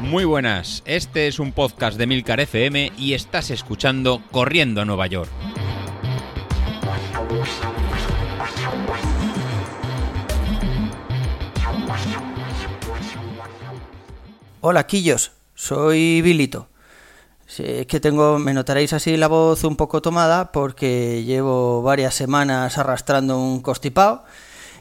Muy buenas, este es un podcast de Milcar FM y estás escuchando Corriendo a Nueva York. Hola, Quillos, soy Bilito. es que tengo, me notaréis así la voz un poco tomada porque llevo varias semanas arrastrando un constipado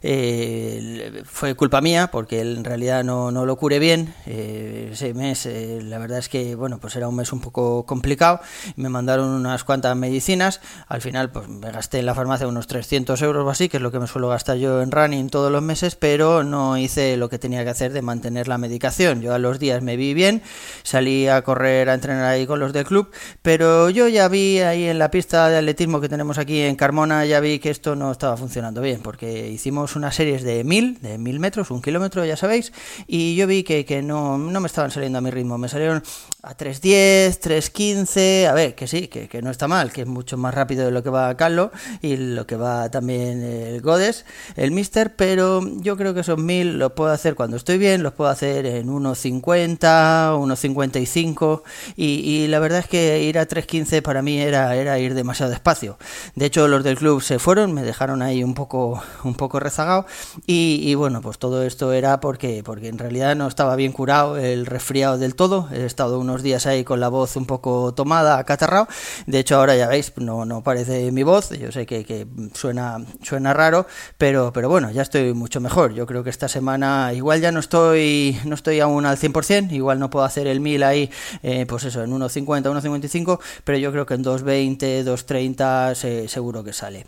eh, fue culpa mía porque él en realidad no, no lo curé bien. Eh, ese mes, eh, la verdad es que bueno, pues era un mes un poco complicado. Me mandaron unas cuantas medicinas. Al final, pues me gasté en la farmacia unos 300 euros o así, que es lo que me suelo gastar yo en running todos los meses, pero no hice lo que tenía que hacer de mantener la medicación. Yo a los días me vi bien, salí a correr, a entrenar ahí con los del club, pero yo ya vi ahí en la pista de atletismo que tenemos aquí en Carmona, ya vi que esto no estaba funcionando bien, porque hicimos unas series de mil, de mil metros, un kilómetro, ya sabéis, y yo vi que, que no, no, me estaban saliendo a mi ritmo, me salieron a 3.10, 3.15, a ver, que sí, que, que, no está mal, que es mucho más rápido de lo que va Carlos y lo que va también el Godes, el Mister, pero yo creo que esos mil los puedo hacer cuando estoy bien, los puedo hacer en 1.50, 1.55, y, y la verdad es que ir a 3.15 para mí era, era ir demasiado despacio. De hecho, los del club se fueron, me dejaron ahí un poco, un poco rezagado y, bueno, pues todo esto era porque, porque en realidad no estaba bien curado el resfriado del todo. He estado unos días ahí con la voz un poco tomada, acatarrado. De hecho, ahora ya veis, no, no parece mi voz. Yo sé que, suena, suena raro, pero, pero bueno, ya estoy mucho mejor. Yo creo que esta semana igual ya no estoy, no estoy aún al 100%, igual no puedo hacer el 1000 ahí, eh, pues eso, en 1.50, 1.55, pero yo creo que en 2.20, 2.30 seguro que sale.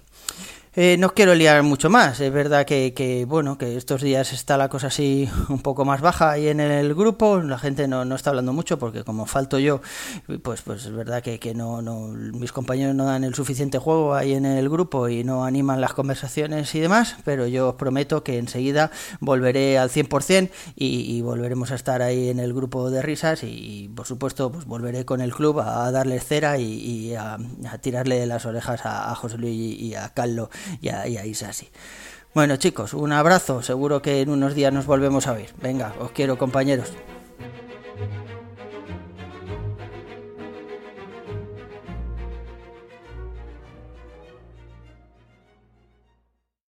Eh, no quiero liar mucho más. Es verdad que, bueno, que estos días está la cosa así un poco más baja ahí en el grupo. La gente no, no está hablando mucho porque como falto yo, pues, pues es verdad que, que no, no, mis compañeros no dan el suficiente juego ahí en el grupo y no animan las conversaciones y demás. Pero yo os prometo que enseguida volveré al 100% y, y volveremos a estar ahí en el grupo de risas y, por supuesto pues volveré con el club a, darle cera y, a, tirarle las orejas a, a José Luis y a Carlos y ahí es así. Bueno chicos, un abrazo, seguro que en unos días nos volvemos a ver. Venga, os quiero compañeros.